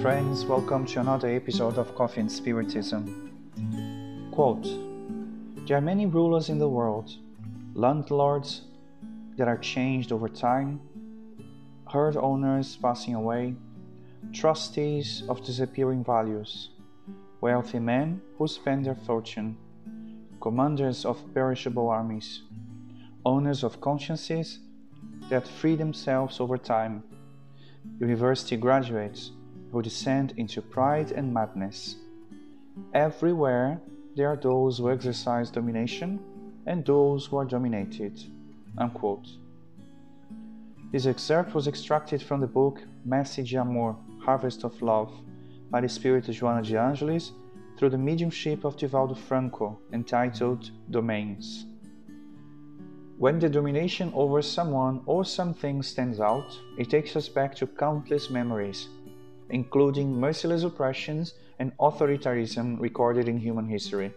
friends, welcome to another episode of Coffee and Spiritism. Quote There are many rulers in the world, landlords that are changed over time, herd owners passing away, trustees of disappearing values, wealthy men who spend their fortune, commanders of perishable armies, owners of consciences that free themselves over time, university graduates who descend into pride and madness. Everywhere there are those who exercise domination and those who are dominated. Unquote. This excerpt was extracted from the book Messe de Amor, Harvest of Love, by the spirit of Joana de Angelis through the mediumship of Divaldo Franco, entitled Domains. When the domination over someone or something stands out, it takes us back to countless memories, including merciless oppressions and authoritarianism recorded in human history,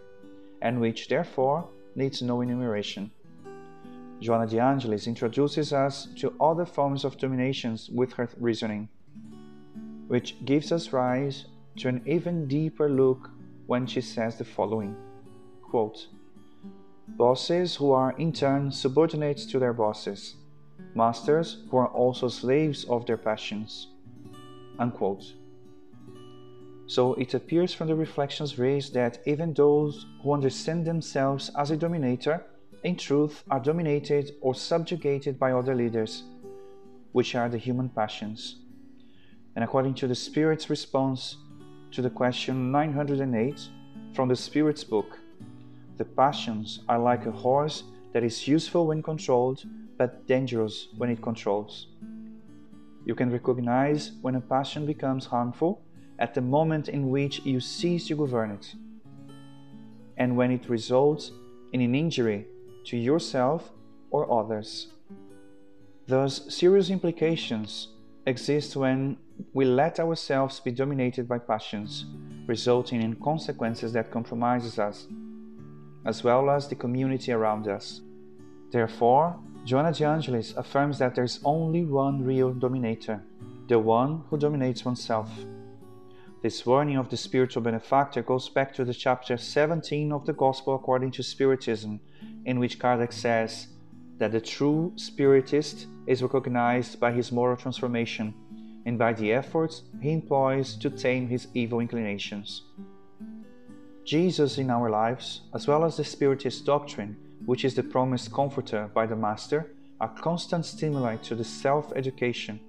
and which therefore needs no enumeration. Joanna de Angelis introduces us to other forms of dominations with her reasoning, which gives us rise to an even deeper look when she says the following quote, Bosses who are in turn subordinates to their bosses, masters who are also slaves of their passions. Unquote. So it appears from the reflections raised that even those who understand themselves as a dominator, in truth, are dominated or subjugated by other leaders, which are the human passions. And according to the Spirit's response to the question 908 from the Spirit's book, the passions are like a horse that is useful when controlled, but dangerous when it controls. You can recognize when a passion becomes harmful at the moment in which you cease to govern it, and when it results in an injury to yourself or others. Thus, serious implications exist when we let ourselves be dominated by passions, resulting in consequences that compromises us as well as the community around us. Therefore, Joana de Angelis affirms that there is only one real dominator, the one who dominates oneself. This warning of the spiritual benefactor goes back to the chapter 17 of the Gospel according to Spiritism, in which Kardec says that the true Spiritist is recognized by his moral transformation and by the efforts he employs to tame his evil inclinations. Jesus in our lives, as well as the Spiritist doctrine, which is the promised comforter by the Master, are constant stimuli to the self education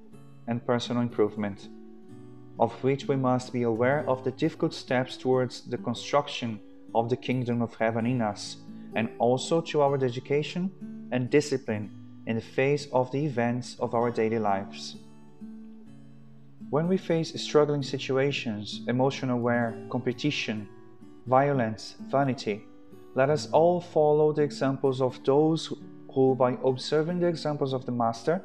and personal improvement, of which we must be aware of the difficult steps towards the construction of the kingdom of heaven in us, and also to our dedication and discipline in the face of the events of our daily lives. When we face struggling situations, emotional wear, competition, violence, vanity. Let us all follow the examples of those who, by observing the examples of the Master,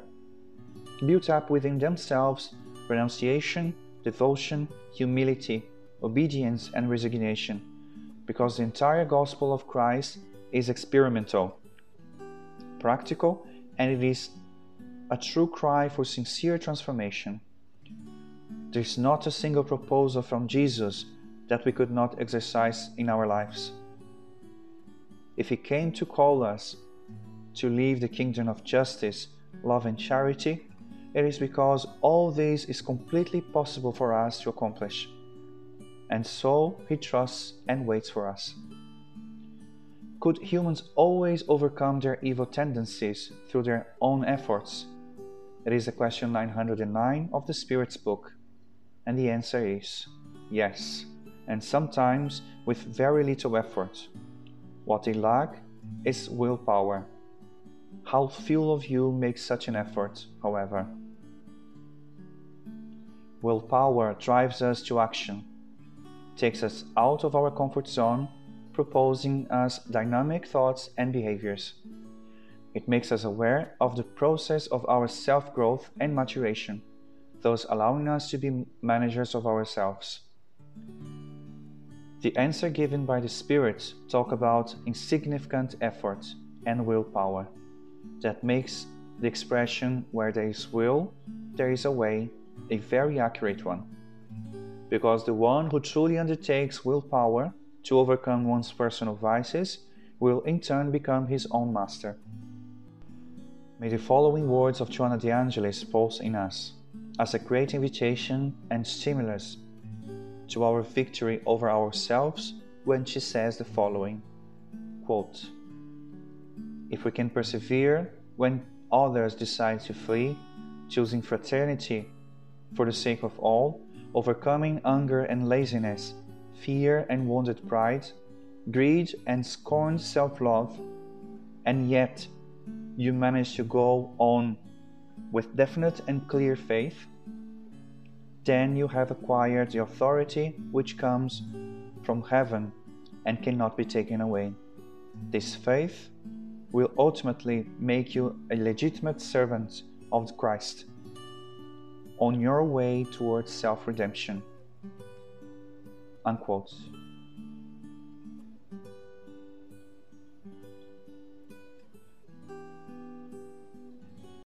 built up within themselves renunciation, devotion, humility, obedience, and resignation, because the entire gospel of Christ is experimental, practical, and it is a true cry for sincere transformation. There is not a single proposal from Jesus that we could not exercise in our lives. If He came to call us to leave the kingdom of justice, love, and charity, it is because all this is completely possible for us to accomplish. And so He trusts and waits for us. Could humans always overcome their evil tendencies through their own efforts? It is the question 909 of the Spirit's book. And the answer is yes and sometimes with very little effort. What they lack is willpower. How few of you make such an effort, however? Willpower drives us to action, takes us out of our comfort zone, proposing us dynamic thoughts and behaviors. It makes us aware of the process of our self growth and maturation, thus allowing us to be managers of ourselves. The answer given by the Spirit talk about insignificant effort and willpower. That makes the expression where there is will, there is a way a very accurate one. because the one who truly undertakes willpower to overcome one's personal vices will in turn become his own master. May the following words of Joanna de Angelis pulse in us as a great invitation and stimulus to our victory over ourselves when she says the following quote, If we can persevere when others decide to flee, choosing fraternity for the sake of all, overcoming anger and laziness, fear and wounded pride, greed and scorned self love, and yet you manage to go on with definite and clear faith, then you have acquired the authority which comes from heaven and cannot be taken away. This faith will ultimately make you a legitimate servant of Christ on your way towards self redemption. Unquote.